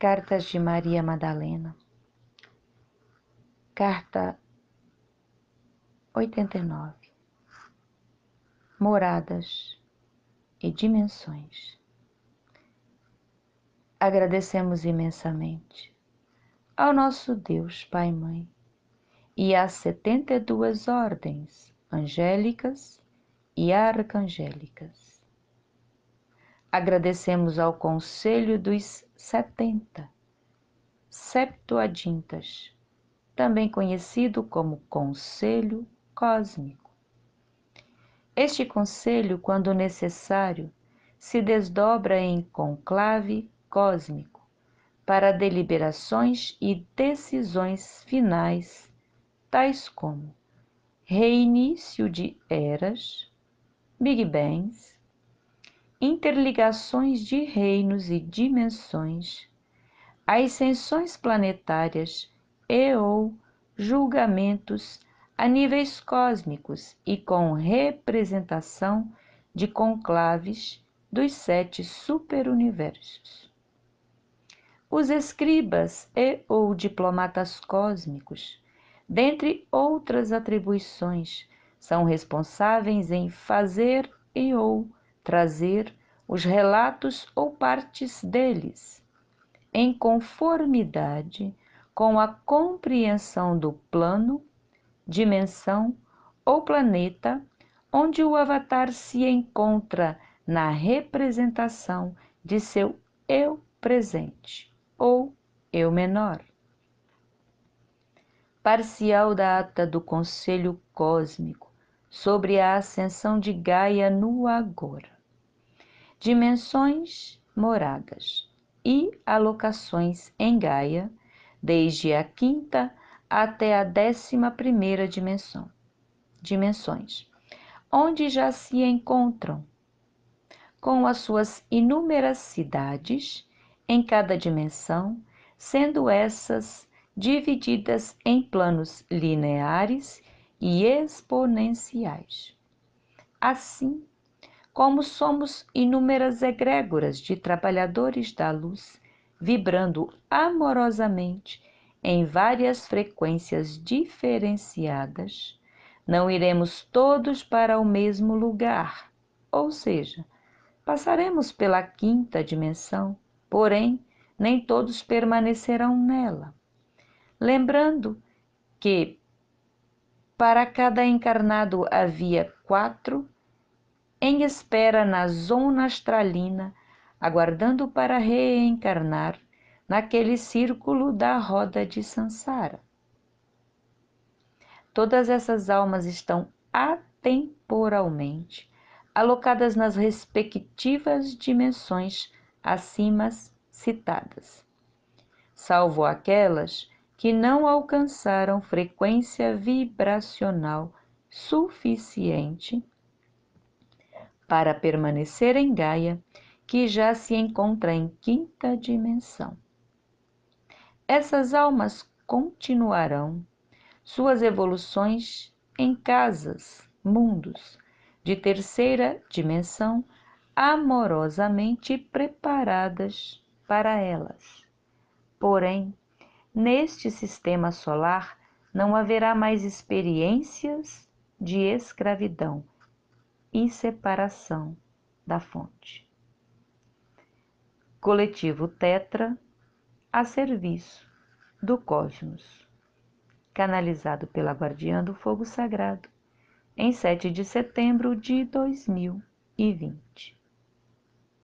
Cartas de Maria Madalena. Carta 89. Moradas e dimensões. Agradecemos imensamente ao nosso Deus Pai e Mãe e às setenta e duas ordens angélicas e arcangélicas. Agradecemos ao Conselho dos setenta, Septuagintas, também conhecido como Conselho Cósmico. Este conselho, quando necessário, se desdobra em conclave cósmico para deliberações e decisões finais, tais como reinício de eras, Big Bangs, interligações de reinos e dimensões, ascensões planetárias e ou julgamentos a níveis cósmicos e com representação de conclaves dos sete superuniversos. Os escribas e ou diplomatas cósmicos, dentre outras atribuições, são responsáveis em fazer e ou trazer os relatos ou partes deles, em conformidade com a compreensão do plano, dimensão ou planeta onde o avatar se encontra na representação de seu eu presente ou eu menor. Parcial da ata do Conselho Cósmico sobre a ascensão de Gaia no agora. Dimensões moradas e alocações em Gaia, desde a quinta até a décima primeira dimensão. Dimensões, onde já se encontram, com as suas inúmeras cidades em cada dimensão, sendo essas divididas em planos lineares e exponenciais. Assim, como somos inúmeras egrégoras de trabalhadores da luz, vibrando amorosamente em várias frequências diferenciadas, não iremos todos para o mesmo lugar, ou seja, passaremos pela quinta dimensão, porém, nem todos permanecerão nela. Lembrando que para cada encarnado havia quatro em espera na zona astralina, aguardando para reencarnar naquele círculo da roda de Sansara. Todas essas almas estão atemporalmente alocadas nas respectivas dimensões acima citadas, salvo aquelas que não alcançaram frequência vibracional suficiente para permanecer em Gaia, que já se encontra em quinta dimensão. Essas almas continuarão suas evoluções em casas, mundos de terceira dimensão, amorosamente preparadas para elas. Porém, Neste sistema solar não haverá mais experiências de escravidão e separação da fonte. Coletivo Tetra a serviço do cosmos, canalizado pela Guardiã do Fogo Sagrado, em 7 de setembro de 2020.